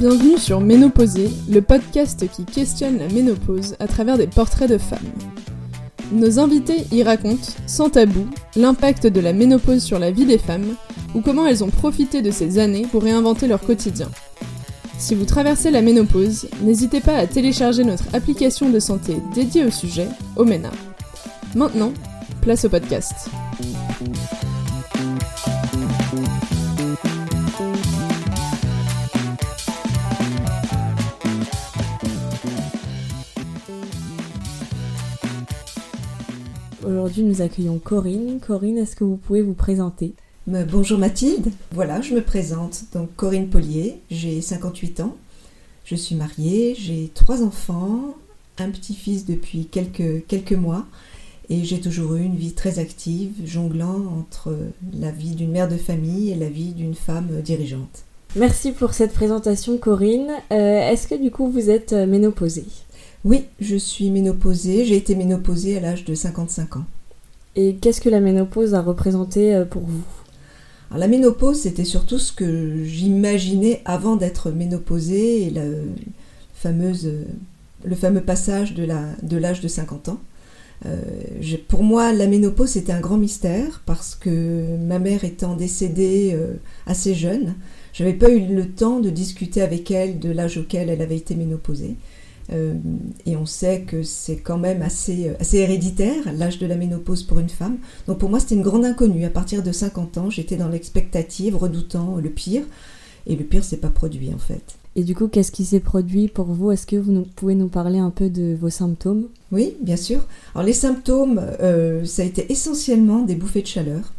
Bienvenue sur Ménopausée, le podcast qui questionne la ménopause à travers des portraits de femmes. Nos invités y racontent, sans tabou, l'impact de la ménopause sur la vie des femmes ou comment elles ont profité de ces années pour réinventer leur quotidien. Si vous traversez la ménopause, n'hésitez pas à télécharger notre application de santé dédiée au sujet, Omena. Maintenant, place au podcast. Aujourd'hui, nous accueillons Corinne. Corinne, est-ce que vous pouvez vous présenter? Euh, Bonjour Mathilde, voilà, je me présente. Donc Corinne Polier, j'ai 58 ans, je suis mariée, j'ai trois enfants, un petit-fils depuis quelques, quelques mois et j'ai toujours eu une vie très active, jonglant entre la vie d'une mère de famille et la vie d'une femme dirigeante. Merci pour cette présentation, Corinne. Euh, est-ce que du coup, vous êtes euh, ménopausée? Oui, je suis ménopausée, j'ai été ménopausée à l'âge de 55 ans. Et qu'est-ce que la ménopause a représenté euh, pour vous? La ménopause, c'était surtout ce que j'imaginais avant d'être ménopausée fameuse, le fameux passage de l'âge de, 50 ans. Euh, pour moi, la ménopause, c'était un grand mystère parce que ma mère étant décédée euh, assez jeune, j'avais pas eu le temps de discuter avec elle de l'âge auquel elle avait été ménopausée. Euh, et on sait que c'est quand même assez, assez héréditaire, l'âge de la ménopause pour une femme. Donc pour moi, c'était une grande inconnue. À partir de 50 ans, j'étais dans l'expectative, redoutant le pire. Et le pire s'est pas produit en fait. Et du coup, qu'est-ce qui s'est produit pour vous? Est-ce que vous nous- pouvez nous parler un peu de vos symptômes? Oui, bien sûr. Alors les symptômes, euh, ça a été essentiellement des bouffées de chaleur.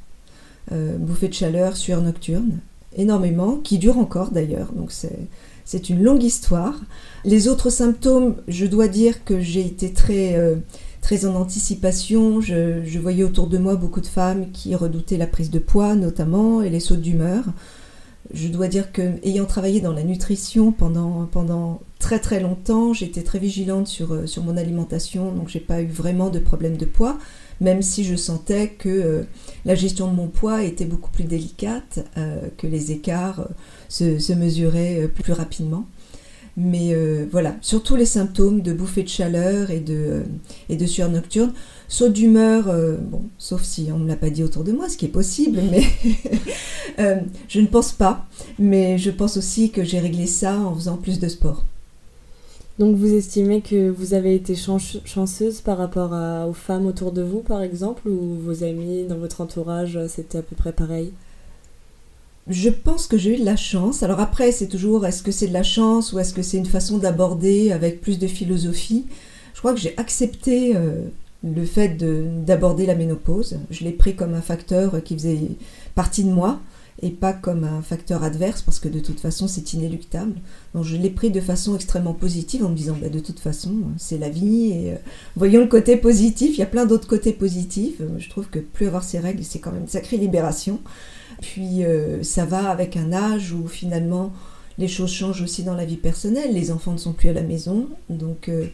Euh, bouffées de chaleur, sueur nocturne, énormément, qui durent encore d'ailleurs. Donc c'est, c'est une longue histoire. Les autres symptômes, je dois dire que j'ai été très, euh, en anticipation. Je, voyais autour de moi beaucoup de femmes qui redoutaient la prise de poids notamment et les sautes d'humeur. Je dois dire que, ayant travaillé dans la nutrition pendant, très très longtemps, j'étais très vigilante sur, euh, sur mon alimentation, donc j'ai pas eu vraiment de problème de poids, même si je sentais que euh, la gestion de mon poids était beaucoup plus délicate, que les écarts se, se mesuraient euh, plus rapidement. Mais euh, voilà, surtout les symptômes de bouffée de chaleur et de, euh, et de sueur nocturne. Saut d'humeur, euh, bon, sauf si on ne me l'a pas dit autour de moi, ce qui est possible, mais je ne pense pas. Mais je pense aussi que j'ai réglé ça en faisant plus de sport. Donc, vous estimez que vous avez été chan- chanceuse par rapport à- aux femmes autour de vous, par exemple, ou vos amis dans votre entourage, c'était à peu près pareil? Je pense que j'ai eu de la chance. Alors après, c'est toujours est-ce que c'est de la chance ou est-ce que c'est une façon d'aborder avec plus de philosophie? Je crois que j'ai accepté euh, le fait de- d'aborder la ménopause. Je l'ai pris comme un facteur qui faisait partie de moi et pas comme un facteur adverse parce que de toute façon c'est inéluctable. Donc je l'ai pris de façon extrêmement positive en me disant bah, de toute façon c'est la vie et euh, voyons le côté positif. Il y a plein d'autres côtés positifs. Je trouve que plus avoir ses règles c'est quand même une sacrée libération. Puis euh, ça va avec un âge où finalement les choses changent aussi dans la vie personnelle. Les enfants ne sont plus à la maison, donc euh,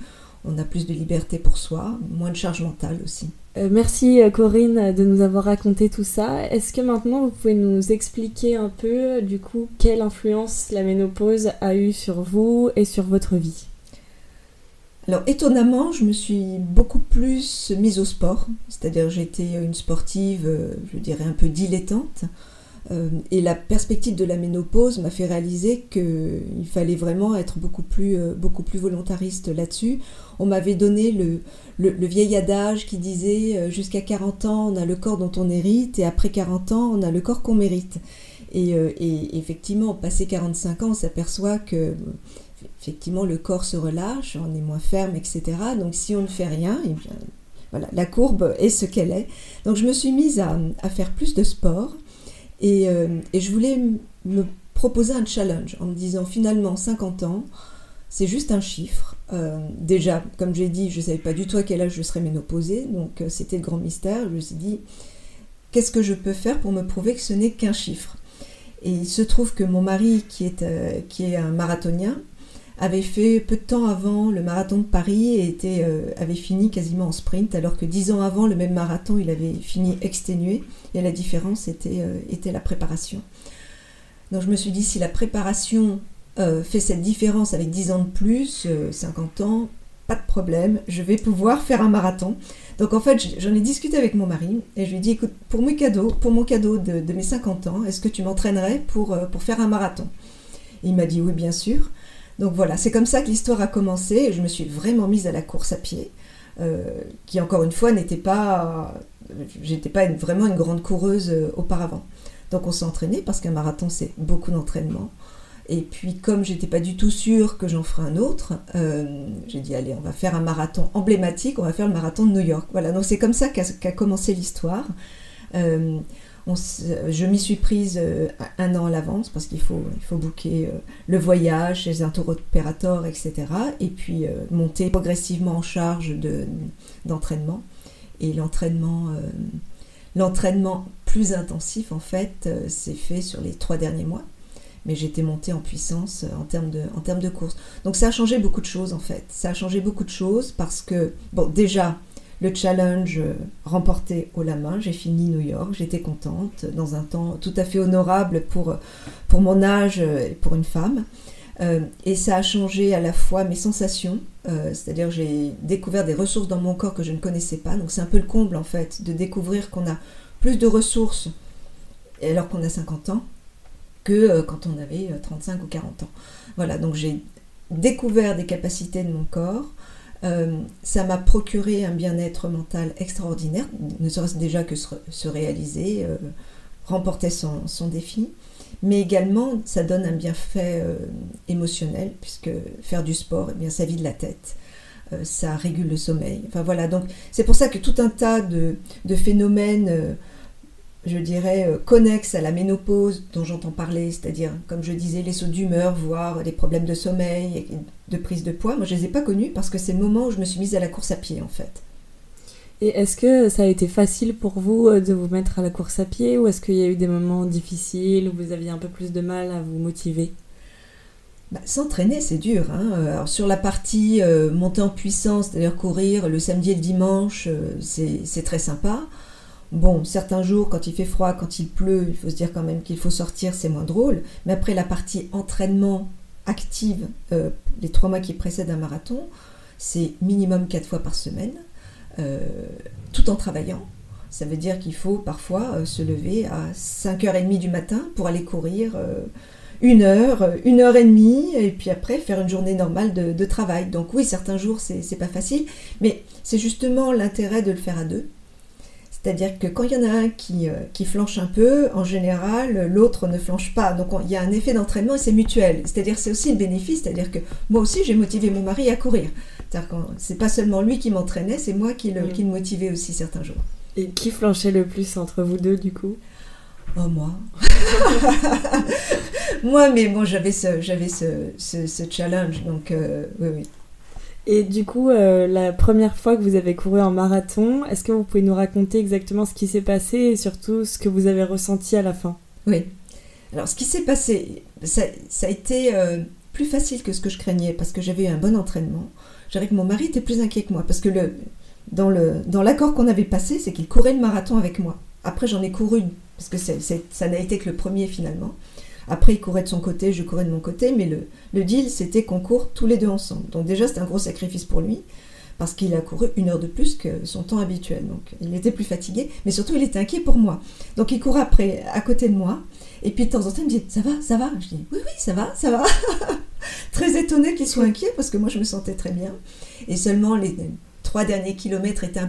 on a plus de liberté pour soi, moins de charge mentale aussi. Euh, Merci Corinne de nous avoir raconté tout ça. Est-ce que maintenant vous pouvez nous expliquer un peu du coup quelle influence la ménopause a eu sur vous et sur votre vie? Alors étonnamment, je me suis beaucoup plus mise au sport, c'est-à-dire j'étais une sportive, je dirais un peu dilettante, et la perspective de la ménopause m'a fait réaliser qu'il fallait vraiment être beaucoup plus, euh, beaucoup plus volontariste là-dessus. On m'avait donné le, le, vieil adage qui disait euh, jusqu'à 40 ans on a le corps dont on hérite et après 40 ans on a le corps qu'on mérite. Et, euh, et effectivement, passé 45 ans, on s'aperçoit que effectivement le corps se relâche, on est moins ferme, etc. Donc si on ne fait rien, eh bien, voilà, la courbe est ce qu'elle est. Donc je me suis mise à, à faire plus de sport et, euh, et je voulais me proposer un challenge en me disant finalement 50 ans, c'est juste un chiffre. Euh, déjà, comme j'ai dit, je ne savais pas du tout à quel âge je serais ménopausée, donc euh, c'était le grand mystère. Je me suis dit, qu'est-ce que je peux faire pour me prouver que ce n'est qu'un chiffre? Et il se trouve que mon mari, qui est, qui est un marathonien, avait fait peu de temps avant le marathon de Paris et était, euh, avait fini quasiment en sprint, alors que dix ans avant le même marathon, il avait fini exténué, et la différence était, euh, était la préparation. Donc je me suis dit, si la préparation euh, fait cette différence avec 10 ans de plus, 50 ans, pas de problème, je vais pouvoir faire un marathon. Donc en fait, j'en ai discuté avec mon mari et je lui ai dit, écoute, pour, mes cadeaux, pour mon cadeau de, mes 50 ans, est-ce que tu m'entraînerais pour, pour faire un marathon? Il m'a dit oui, bien sûr. Donc voilà, c'est comme ça que l'histoire a commencé et je me suis vraiment mise à la course à pied, qui encore une fois n'était pas j'étais pas vraiment une grande coureuse euh, auparavant. Donc on s'est entraîné parce qu'un marathon c'est beaucoup d'entraînement. Et puis comme j'étais pas du tout sûre que j'en ferais un autre, euh, j'ai dit allez on va faire un marathon emblématique, on va faire le marathon de New York. Voilà donc c'est comme ça qu'a commencé l'histoire. Euh, je m'y suis prise un an à l'avance parce qu'il faut, il faut booker le voyage chez un tour opérateur, etc. Et puis monter progressivement en charge d'entraînement. Et l'entraînement, euh, l'entraînement plus intensif, en fait, euh, s'est fait sur les trois derniers mois. Mais j'étais montée en puissance euh, en termes, de, en termes de course. Donc ça a changé beaucoup de choses, en fait. Ça a changé beaucoup de choses parce que, bon, déjà, le challenge remporté au la main, j'ai fini New York, j'étais contente, dans un temps tout à fait honorable pour, pour mon âge et pour une femme. Euh, et ça a changé à la fois mes sensations, euh, c'est-à-dire j'ai découvert des ressources dans mon corps que je ne connaissais pas. Donc c'est un peu le comble en fait de découvrir qu'on a plus de ressources alors qu'on a 50 ans que euh, quand on avait 35 ou 40 ans. Voilà, donc j'ai découvert des capacités de mon corps. Ça m'a procuré un bien-être mental extraordinaire, ne serait-ce déjà que se, réaliser, remporter son défi mais également ça donne un bienfait euh, émotionnel, puisque faire du sport, eh bien, ça vide la tête. Euh, ça régule le sommeil. Enfin voilà, donc c'est pour ça que tout un tas de, phénomènes, euh, je dirais, connexes à la ménopause dont j'entends parler, c'est-à-dire, comme je disais, les sauts d'humeur, voire les problèmes de sommeil, de prise de poids, moi je ne les ai pas connus parce que c'est le moment où je me suis mise à la course à pied en fait. Et est-ce que ça a été facile pour vous euh, de vous mettre à la course à pied ou est-ce qu'il y a eu des moments difficiles où vous aviez un peu plus de mal à vous motiver? Bah, S'entraîner, c'est dur. Hein. Euh, alors, sur la partie euh, montée en puissance, c'est-à-dire courir le samedi et le dimanche, c'est très sympa. Bon, certains jours, quand il fait froid, quand il pleut, il faut se dire quand même qu'il faut sortir, c'est moins drôle. Mais après, la partie entraînement active, les trois mois qui précèdent un marathon, c'est minimum quatre fois par semaine. Euh, tout en travaillant. Ça veut dire qu'il faut parfois euh, se lever à 5h30 du matin pour aller courir euh, une heure, une heure et demie, et puis après faire une journée normale de, travail. Donc oui, certains jours, c'est pas facile, mais c'est justement l'intérêt de le faire à deux. C'est-à-dire que quand il y en a un qui, qui flanche un peu, en général, l'autre ne flanche pas. Donc il y a un effet d'entraînement et c'est mutuel. C'est-à-dire c'est aussi le bénéfice, c'est-à-dire que moi aussi j'ai motivé mon mari à courir. C'est pas seulement lui qui m'entraînait, c'est moi qui le, mm. qui le motivais aussi certains jours. Et qui flanchait le plus entre vous deux du coup? Oh moi. moi, mais bon, j'avais ce, j'avais ce, ce, challenge, donc euh, oui, oui. Et du coup, euh, la première fois que vous avez couru en marathon, est-ce que vous pouvez nous raconter exactement ce qui s'est passé et surtout ce que vous avez ressenti à la fin? Oui. Alors, ce qui s'est passé, ça, a été euh, plus facile que ce que je craignais parce que j'avais eu un bon entraînement dirais que mon mari était plus inquiet que moi parce que le, dans, le, dans l'accord qu'on avait passé, c'est qu'il courait le marathon avec moi. Après, j'en ai couru, parce que ça n'a été que le premier finalement. Après, il courait de son côté, je courais de mon côté, mais le, le deal, c'était qu'on court tous les deux ensemble. Donc déjà, c'était un gros sacrifice pour lui, parce qu'il a couru une heure de plus que son temps habituel. Donc il était plus fatigué, mais surtout, il était inquiet pour moi. Donc il courait après, à côté de moi, et puis de temps en temps, il me dit, ça va, ça va? Je dis, oui, oui, ça va, ça va. très étonnée qu'il soit inquiet parce que moi je me sentais très bien. Et seulement les trois derniers kilomètres étaient un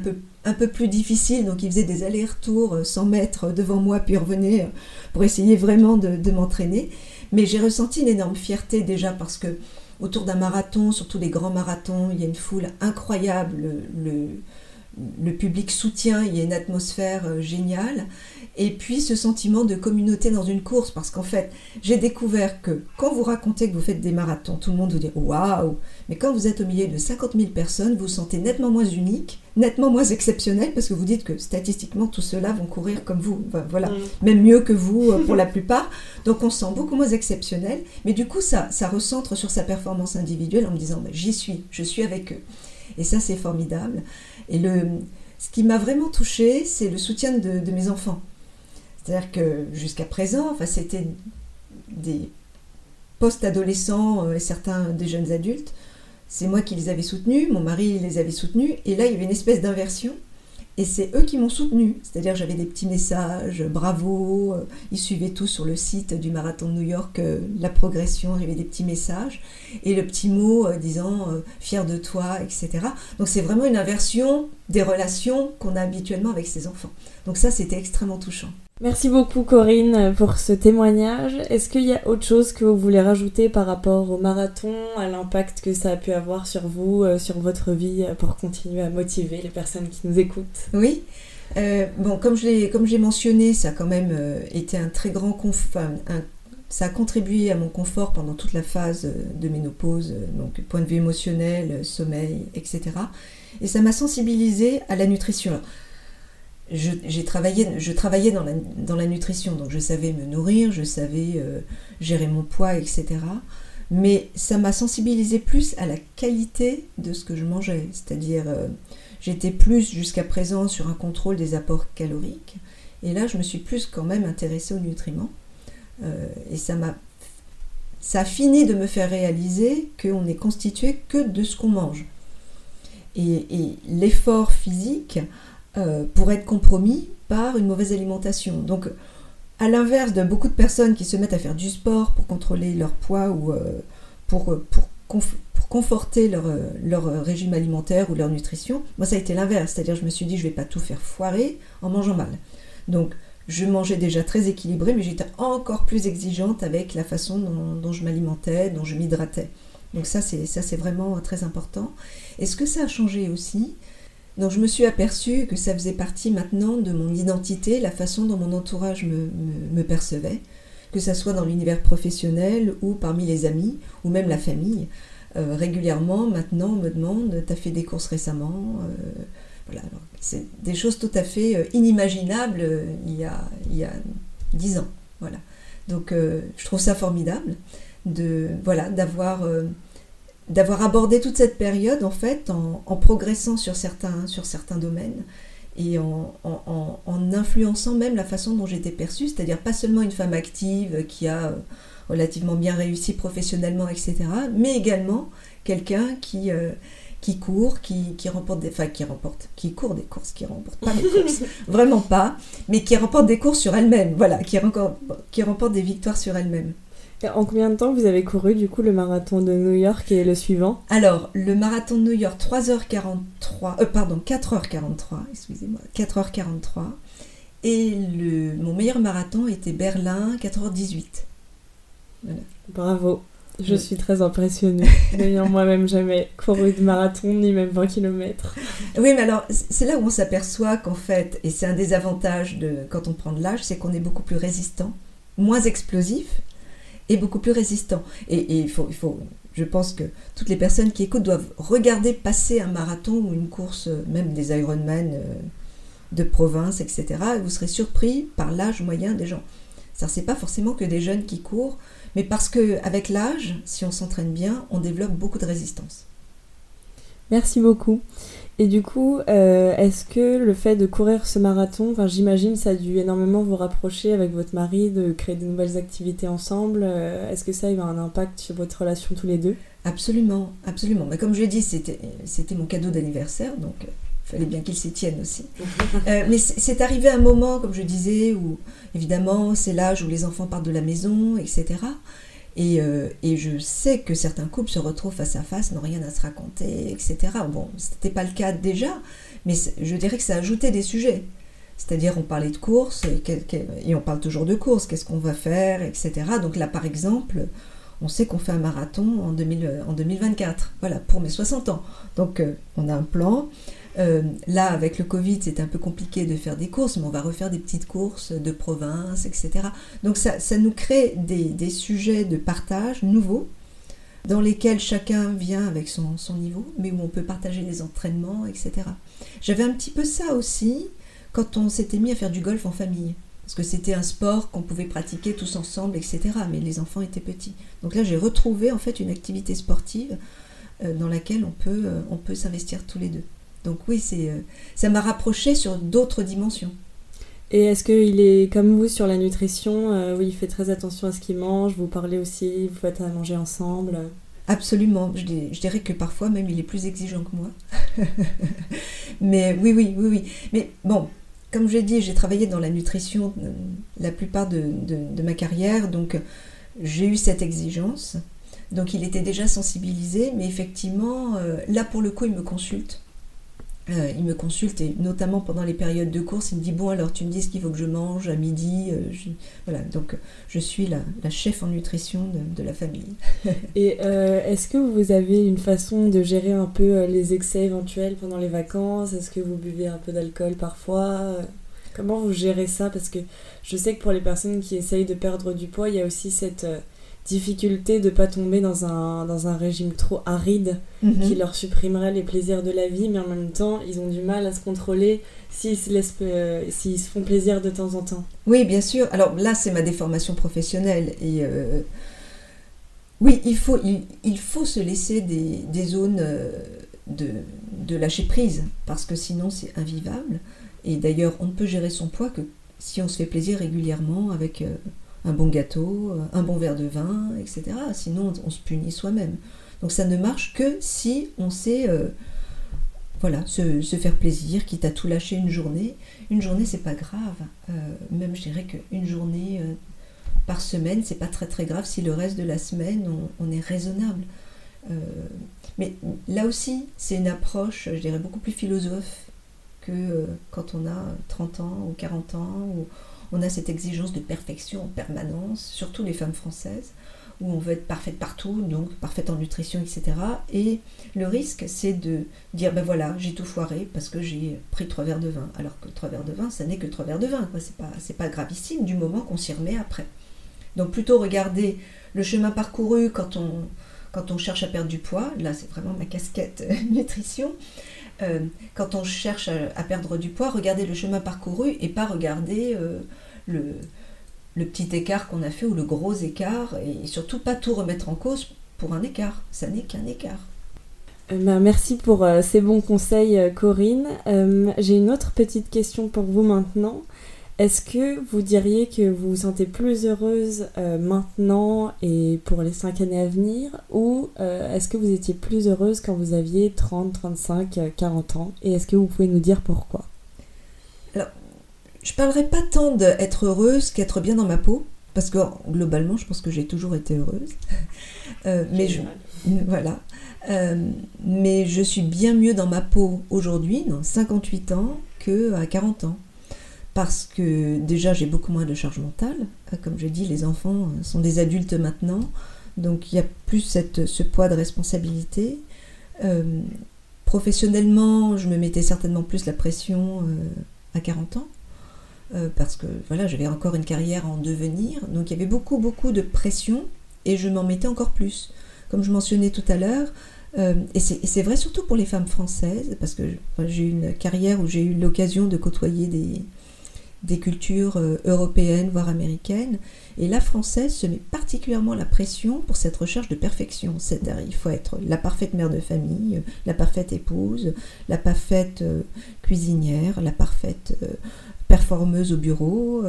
peu, plus difficiles, donc il faisait des allers-retours 100 euh, mètres devant moi, puis revenait euh, pour essayer vraiment de, m'entraîner. Mais j'ai ressenti une énorme fierté déjà parce que autour d'un marathon, surtout les grands marathons, il y a une foule incroyable, le, le public soutient, il y a une atmosphère euh, géniale. Et puis ce sentiment de communauté dans une course, parce qu'en fait, j'ai découvert que quand vous racontez que vous faites des marathons, tout le monde vous dit waouh, mais quand vous êtes au milieu de 50 000 personnes, vous vous sentez nettement moins unique, nettement moins exceptionnel, parce que vous dites que statistiquement, tous ceux-là vont courir comme vous, voilà, mm. même mieux que vous euh, pour la plupart. Donc on se sent beaucoup moins exceptionnel, mais du coup, ça, ça recentre sur sa performance individuelle en me disant bah, j'y suis, je suis avec eux. Et ça, c'est formidable. Et le, ce qui m'a vraiment touchée, c'est le soutien de mes enfants. C'est-à-dire que jusqu'à présent, enfin, c'était des post-adolescents et certains des jeunes adultes. C'est moi qui les avais soutenus, mon mari les avait soutenus, et là il y avait une espèce d'inversion et c'est eux qui m'ont soutenu. C'est-à-dire j'avais des petits messages, bravo, euh, ils suivaient tout sur le site du marathon de New York, euh, la progression, il y avait des petits messages, et le petit mot euh, disant fier de toi, etc. Donc c'est vraiment une inversion des relations qu'on a habituellement avec ses enfants. Donc ça c'était extrêmement touchant. Merci beaucoup Corinne pour ce témoignage. Est-ce qu'il y a autre chose que vous voulez rajouter par rapport au marathon, à l'impact que ça a pu avoir sur vous, euh, sur votre vie, euh, pour continuer à motiver les personnes qui nous écoutent? Oui. Euh, bon, comme j'ai mentionné, ça a quand même été un très grand ça a contribué à mon confort pendant toute la phase de ménopause, donc point de vue émotionnel, sommeil, etc. Et ça m'a sensibilisé à la nutrition je, travaillé, je travaillais dans la, dans la, nutrition, donc je savais me nourrir, je savais euh, gérer mon poids, etc. Mais ça m'a sensibilisé plus à la qualité de ce que je mangeais. C'est-à-dire, euh, j'étais plus jusqu'à présent sur un contrôle des apports caloriques. Et là, je me suis plus quand même intéressée aux nutriments. Euh, et ça m'a ça a fini de me faire réaliser qu'on est constitué que de ce qu'on mange. Et, et l'effort physique, euh, pour être compromis par une mauvaise alimentation. Donc, à l'inverse de beaucoup de personnes qui se mettent à faire du sport pour contrôler leur poids ou euh, pour, euh, pour, pour, conforter leur, leur, régime alimentaire ou leur nutrition, moi ça a été l'inverse. C'est-à-dire je me suis dit je vais pas tout faire foirer en mangeant mal. Donc je mangeais déjà très équilibré, mais j'étais encore plus exigeante avec la façon dont, je m'alimentais, dont je m'hydratais. Donc ça c'est, ça c'est vraiment très important. Et ce que ça a changé aussi, donc je me suis aperçue que ça faisait partie maintenant de mon identité, la façon dont mon entourage me, percevait, que ce soit dans l'univers professionnel ou parmi les amis ou même la famille. Euh, régulièrement, maintenant, on me demande T'as fait des courses récemment? Euh, Voilà, c'est des choses tout à fait euh, inimaginables il, y a, il y a dix ans. Voilà. Donc je trouve ça formidable de voilà d'avoir d'avoir abordé toute cette période en fait en, progressant sur certains, sur certains domaines et en, en, influençant même la façon dont j'étais perçue, c'est-à-dire pas seulement une femme active qui a relativement bien réussi professionnellement, etc., mais également quelqu'un qui, euh, qui court, qui, qui, remporte des, enfin qui remporte, qui court des courses, qui remporte pas des courses, vraiment pas, mais qui remporte des courses sur elle-même, voilà, qui, qui remporte des victoires sur elle-même. En combien de temps vous avez couru du coup le marathon de New York et le suivant? Alors, le marathon de New York 3h43, euh, pardon, 4h43, excusez-moi, 4h43. Et le, mon meilleur marathon était Berlin, 4h18. Bravo, je suis très impressionnée, n'ayant moi-même jamais couru de marathon, ni même 20 km. Oui, mais alors, c'est là où on s'aperçoit qu'en fait, et c'est un des avantages de, quand on prend de l'âge, c'est qu'on est beaucoup plus résistant, moins explosif, est beaucoup plus résistant. Et, il, faut, il faut, je pense que toutes les personnes qui écoutent doivent regarder passer un marathon ou une course, euh, même des Ironman euh, de province, etc. Et vous serez surpris par l'âge moyen des gens. Ça, c'est pas forcément que des jeunes qui courent, mais parce que avec l'âge, si on s'entraîne bien, on développe beaucoup de résistance. Merci beaucoup. Et du coup, euh, est-ce que le fait de courir ce marathon, j'imagine ça a dû énormément vous rapprocher avec votre mari, de créer de nouvelles activités ensemble. Euh, est-ce que ça a eu un impact sur votre relation tous les deux? Absolument, absolument. Mais comme je l'ai dit, c'était, c'était mon cadeau d'anniversaire, donc il euh, fallait bien qu'il s'y tienne aussi. mais c'est arrivé un moment, comme je disais, où évidemment c'est l'âge où les enfants partent de la maison, etc. Euh, et, je sais que certains couples se retrouvent face à face, n'ont rien à se raconter, etc. Bon, ce n'était pas le cas déjà, mais je dirais que ça ajoutait des sujets. C'est-à-dire, on parlait de courses, et, on parle toujours de courses, qu'est-ce qu'on va faire, etc. Donc là, par exemple, on sait qu'on fait un marathon en, 2024, voilà, pour mes 60 ans. Donc, euh, on a un plan, euh, là, avec le Covid, c'est un peu compliqué de faire des courses, mais on va refaire des petites courses de province, etc. Donc ça, ça nous crée des, sujets de partage nouveaux, dans lesquels chacun vient avec son, son, niveau, mais où on peut partager les entraînements, etc. J'avais un petit peu ça aussi quand on s'était mis à faire du golf en famille. Parce que c'était un sport qu'on pouvait pratiquer tous ensemble, etc. Mais les enfants étaient petits. Donc là, j'ai retrouvé en fait une activité sportive euh, dans laquelle on peut, euh, on peut s'investir tous les deux. Donc oui, c'est, euh, ça m'a rapproché sur d'autres dimensions. Et est-ce qu'il est comme vous sur la nutrition euh, Oui, il fait très attention à ce qu'il mange, vous parlez aussi, vous faites à manger ensemble? Absolument. Je, dirais que parfois même il est plus exigeant que moi. Mais oui, oui, oui, oui. Mais bon, comme j'ai dit, j'ai travaillé dans la nutrition euh, la plupart de, ma carrière, donc j'ai eu cette exigence. Donc il était déjà sensibilisé, mais effectivement, euh, là pour le coup, il me consulte. Euh, il me consulte et notamment pendant les périodes de course, il me dit bon alors tu me dis ce qu'il faut que je mange à midi. Euh, voilà donc je suis la, chef en nutrition de, la famille. et euh, est-ce que vous avez une façon de gérer un peu les excès éventuels pendant les vacances? Est-ce que vous buvez un peu d'alcool parfois? Comment vous gérez ça? Parce que je sais que pour les personnes qui essayent de perdre du poids, il y a aussi cette difficulté de ne pas tomber dans un, dans un régime trop aride mhm. qui leur supprimerait les plaisirs de la vie, mais en même temps, ils ont du mal à se contrôler s'ils se, laissent, euh, se font plaisir de temps en temps. Oui, bien sûr. Alors là, c'est ma déformation professionnelle. Et euh, oui, il faut, il, faut se laisser des, des zones euh, de, de lâcher prise, parce que sinon, c'est invivable. Et d'ailleurs, on ne peut gérer son poids que si on se fait plaisir régulièrement avec un bon gâteau, euh, un bon verre de vin, etc. Sinon, on se punit soi-même. Donc ça ne marche que si on sait euh, voilà, se, faire plaisir, quitte à tout lâcher une journée. Une journée, c'est pas grave. Euh, même, je dirais qu'une journée par semaine, c'est pas très très grave si le reste de la semaine, on, est raisonnable. mais là aussi, c'est une approche, je dirais, beaucoup plus philosophe que quand on a 30 ans ou 40 ans, on a cette exigence de perfection en permanence, surtout les femmes françaises, où on veut être parfaite partout, donc parfaite en nutrition, etc. Et le risque, c'est de dire, ben voilà, j'ai tout foiré parce que j'ai pris trois verres de vin. Alors que trois verres de vin, ça n'est que trois verres de vin, c'est pas, pas gravissime du moment qu'on s'y remet après. Donc plutôt regarder le chemin parcouru quand on, quand on cherche à perdre du poids, là c'est vraiment ma casquette nutrition, euh, quand on cherche à, perdre du poids, regarder le chemin parcouru et pas regarder euh, le, le, petit écart qu'on a fait ou le gros écart et surtout pas tout remettre en cause pour un écart. Ça n'est qu'un écart. Euh, ben, merci pour ces bons conseils, Corinne. J'ai une autre petite question pour vous maintenant. Est-ce que vous diriez que vous vous sentez plus heureuse euh, maintenant et pour les 5 années à venir ou euh, est-ce que vous étiez plus heureuse quand vous aviez 30, 35, 40 ans? Et est-ce que vous pouvez nous dire pourquoi? Alors, je parlerai pas tant d'être heureuse qu'être bien dans ma peau parce que globalement, je pense que j'ai toujours été heureuse. Euh, mais je, voilà. mais je suis bien mieux dans ma peau aujourd'hui, dans 58 ans, que à 40 ans parce que déjà j'ai beaucoup moins de charge mentale. Euh, comme je dis, les enfants euh, sont des adultes maintenant, donc il y a plus cette, ce poids de responsabilité. Euh, professionnellement, je me mettais certainement plus la pression à 40 ans, parce que voilà, j'avais encore une carrière en devenir, donc il y avait beaucoup beaucoup de pression et je m'en mettais encore plus. Comme je mentionnais tout à l'heure, et c'est vrai surtout pour les femmes françaises, parce que j'ai eu une carrière où j'ai eu l'occasion de côtoyer des, des cultures euh, européennes, voire américaines. Et la française se met particulièrement la pression pour cette recherche de perfection. C'est-à-dire, il faut être la parfaite mère de famille, la parfaite épouse, la parfaite euh, cuisinière, la parfaite euh, performeuse au bureau.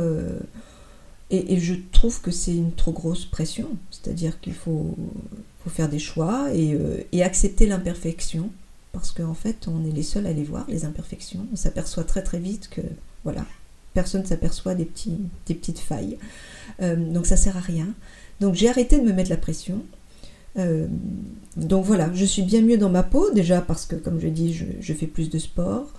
Et, je trouve que c'est une trop grosse pression. C'est-à-dire qu'il faut, faire des choix et, et accepter l'imperfection. Parce qu'en fait, on est les seuls à les voir, les imperfections. On s'aperçoit très très vite que, voilà, personne s'aperçoit des, petits, des petites failles. Euh, donc ça sert à rien. Donc j'ai arrêté de me mettre la pression. Euh, donc voilà, je suis bien mieux dans ma peau, déjà parce que, comme je dis, je, fais plus de sport.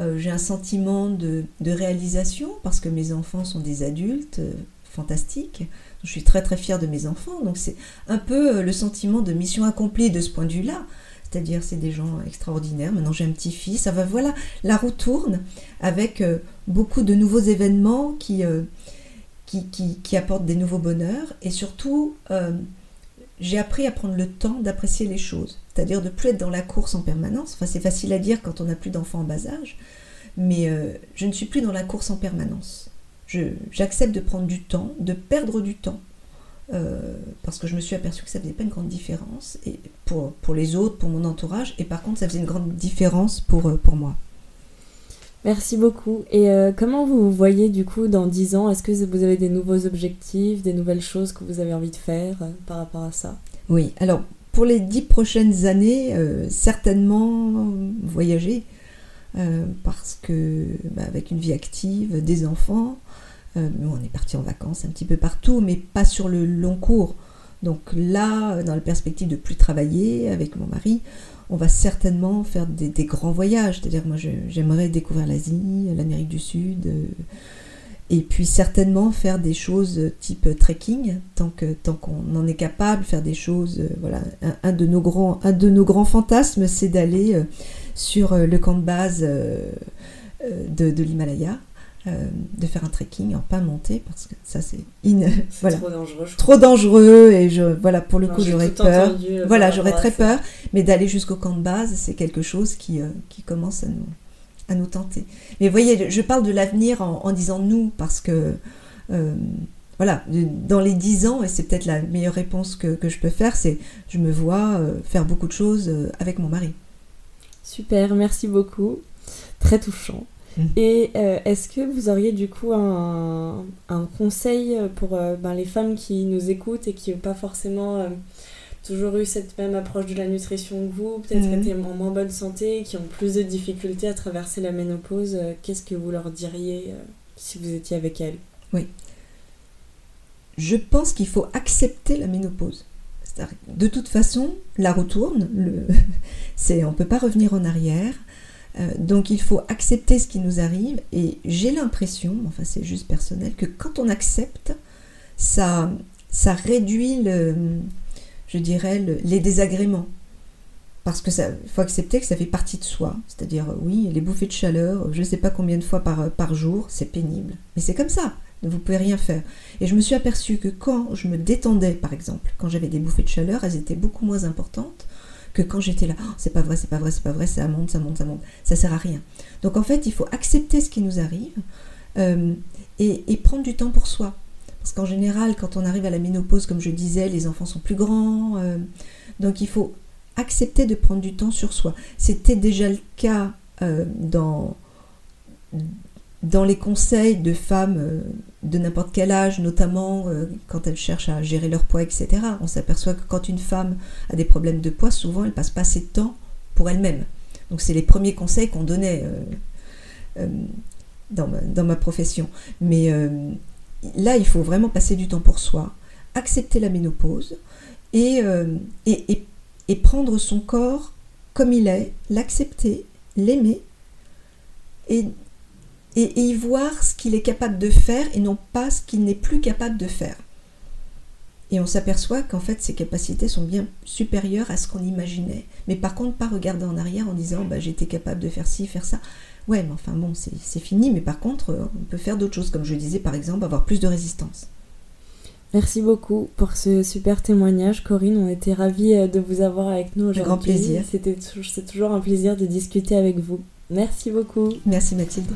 Euh, j'ai un sentiment de, réalisation parce que mes enfants sont des adultes fantastiques. Je suis très très fière de mes enfants. Donc c'est un peu le sentiment de mission accomplie de ce point de vue-là. C'est-à-dire, c'est des gens extraordinaires. Maintenant, j'ai un petit-fils. Ça va, voilà, la roue tourne avec euh, beaucoup de nouveaux événements euh, qui, qui, apportent des nouveaux bonheurs. Et surtout, euh, j'ai appris à prendre le temps d'apprécier les choses. C'est-à-dire de plus être dans la course en permanence. Enfin, c'est facile à dire quand on n'a plus d'enfants en bas âge. Mais je ne suis plus dans la course en permanence. J'accepte de prendre du temps, de perdre du temps euh, parce que je me suis aperçue que ça faisait pas une grande différence et pour, pour les autres, pour mon entourage, et par contre ça faisait une grande différence pour, euh, pour moi. Merci beaucoup. Et euh, comment vous vous voyez du coup dans 10 ans? Est-ce que vous avez des nouveaux objectifs, des nouvelles choses que vous avez envie de faire euh, par rapport à ça? Oui, alors pour les 10 prochaines années, euh, certainement voyager. parce que bah, avec une vie active, des enfants, on est parti en vacances un petit peu partout, mais pas sur le long cours. Donc là, dans la perspective de plus travailler avec mon mari, on va certainement faire des, grands voyages. C'est-à-dire, moi, j'aimerais découvrir l'Asie, l'Amérique du Sud, euh, et puis certainement faire des choses type trekking, tant que tant qu'on en est capable, faire des choses. Euh, voilà, un, de nos grands, fantasmes, c'est d'aller euh, sur le camp de base de l'Himalaya. Euh, de faire un trekking en pas monter parce que ça c'est voilà. trop dangereux. Trop dangereux et je voilà pour le coup j'aurais peur. Euh, voilà, j'aurais très peur, mais d'aller jusqu'au camp de base, c'est quelque chose qui, euh, qui commence à nous à nous tenter. Mais vous voyez, je parle de l'avenir en, disant nous parce que voilà, dans les dix ans, et c'est peut-être la meilleure réponse que, que je peux faire, c'est je me vois faire beaucoup de choses avec mon mari. Super, merci beaucoup. Très touchant. Mm. Et euh, est-ce que vous auriez du coup un, conseil pour euh, ben, les femmes qui nous écoutent et qui n'ont pas forcément euh, toujours eu cette même approche de la nutrition que vous, peut-être mm. étaient en moins bonne santé, qui ont plus de difficultés à traverser la ménopause Qu'est-ce que vous leur diriez si vous étiez avec elles? Oui. Je pense qu'il faut accepter la ménopause. De toute façon, la retourne, le... on ne peut pas revenir en arrière. Euh, donc il faut accepter ce qui nous arrive et j'ai l'impression, enfin c'est juste personnel, que quand on accepte, ça, ça réduit je dirais, les désagréments. Parce que ça faut accepter que ça fait partie de soi. C'est-à-dire, oui, les bouffées de chaleur, je ne sais pas combien de fois par, par jour, c'est pénible. Mais c'est comme ça, vous pouvez rien faire. Et je me suis aperçue que quand je me détendais, par exemple, quand j'avais des bouffées de chaleur, elles étaient beaucoup moins importantes que quand j'étais là, oh, c'est pas vrai, c'est pas vrai, c'est pas vrai, ça monte, ça monte, ça monte, ça sert à rien. Donc en fait, il faut accepter ce qui nous arrive euh, et, prendre du temps pour soi. Parce qu'en général, quand on arrive à la ménopause, comme je disais, les enfants sont plus grands. Euh, donc il faut accepter de prendre du temps sur soi. C'était déjà le cas euh, dans, dans les conseils de femmes euh, de n'importe quel âge, notamment euh, quand elles cherchent à gérer leur poids, etc., on s'aperçoit que quand une femme a des problèmes de poids, souvent elle passe pas assez de temps pour elle-même. Donc c'est les premiers conseils qu'on donnait euh, dans, ma, profession. Mais là, il faut vraiment passer du temps pour soi, accepter la ménopause et, et, et prendre son corps comme il est, l'accepter, l'aimer et et, y voir ce qu'il est capable de faire et non pas ce qu'il n'est plus capable de faire. Et on s'aperçoit qu'en fait ses capacités sont bien supérieures à ce qu'on imaginait. Mais par contre, pas regarder en arrière en disant bah, j'étais capable de faire ci, faire ça. Ouais, mais enfin bon, c'est fini. Mais par contre, on peut faire d'autres choses, comme je disais par exemple, avoir plus de résistance. Merci beaucoup pour ce super témoignage, Corinne. On était ravis euh, de vous avoir avec nous aujourd'hui. Grand plaisir. C'était c'est toujours un plaisir de discuter avec vous. Merci beaucoup. Merci Mathilde.